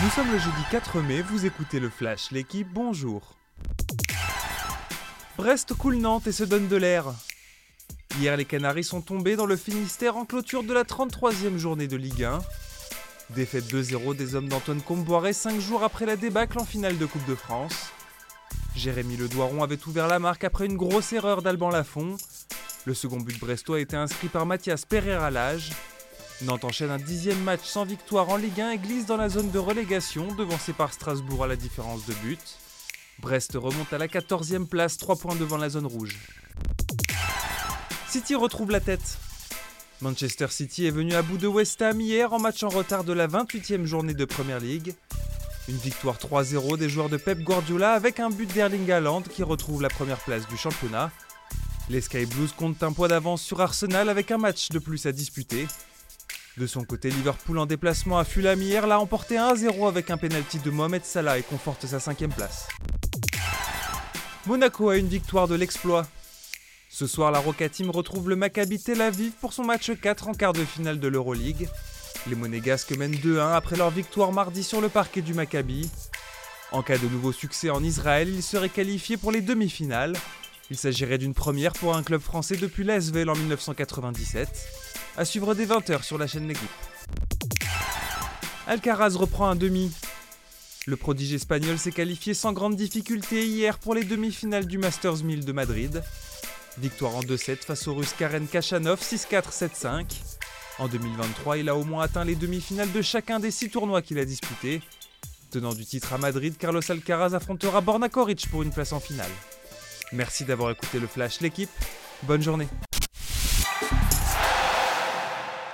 Nous sommes le jeudi 4 mai, vous écoutez le Flash, l'équipe, bonjour. Brest coule Nantes et se donne de l'air. Hier, les Canaries sont tombés dans le Finistère en clôture de la 33e journée de Ligue 1. Défaite 2-0 des hommes d'Antoine Comboiré 5 jours après la débâcle en finale de Coupe de France. Jérémy Ledoiron avait ouvert la marque après une grosse erreur d'Alban Lafont. Le second but brestois a été inscrit par Mathias Pereira Lage. Nantes enchaîne un dixième match sans victoire en Ligue 1 et glisse dans la zone de relégation, devancé par Strasbourg à la différence de but. Brest remonte à la 14e place, 3 points devant la zone rouge. City retrouve la tête. Manchester City est venu à bout de West Ham hier en match en retard de la 28e journée de Premier League. Une victoire 3-0 des joueurs de Pep Guardiola avec un but d'Erling Haaland qui retrouve la première place du championnat. Les Sky Blues comptent un poids d'avance sur Arsenal avec un match de plus à disputer. De son côté, Liverpool en déplacement à Fulham hier l'a emporté 1-0 avec un penalty de Mohamed Salah et conforte sa cinquième place. Monaco a une victoire de l'exploit. Ce soir, la Roca Team retrouve le Maccabi Tel Aviv pour son match 4 en quart de finale de l'Euroleague. Les Monégasques mènent 2-1 après leur victoire mardi sur le parquet du Maccabi. En cas de nouveau succès en Israël, ils seraient qualifiés pour les demi-finales. Il s'agirait d'une première pour un club français depuis l'Asvel en 1997. À suivre dès 20h sur la chaîne L'équipe. Alcaraz reprend un demi. Le prodige espagnol s'est qualifié sans grande difficulté hier pour les demi-finales du Masters 1000 de Madrid. Victoire en 2-7 face au russe Karen Kachanov 6-4, 7-5. En 2023, il a au moins atteint les demi-finales de chacun des six tournois qu'il a disputés. Tenant du titre à Madrid, Carlos Alcaraz affrontera Borna Koric pour une place en finale. Merci d'avoir écouté le Flash, l'équipe. Bonne journée.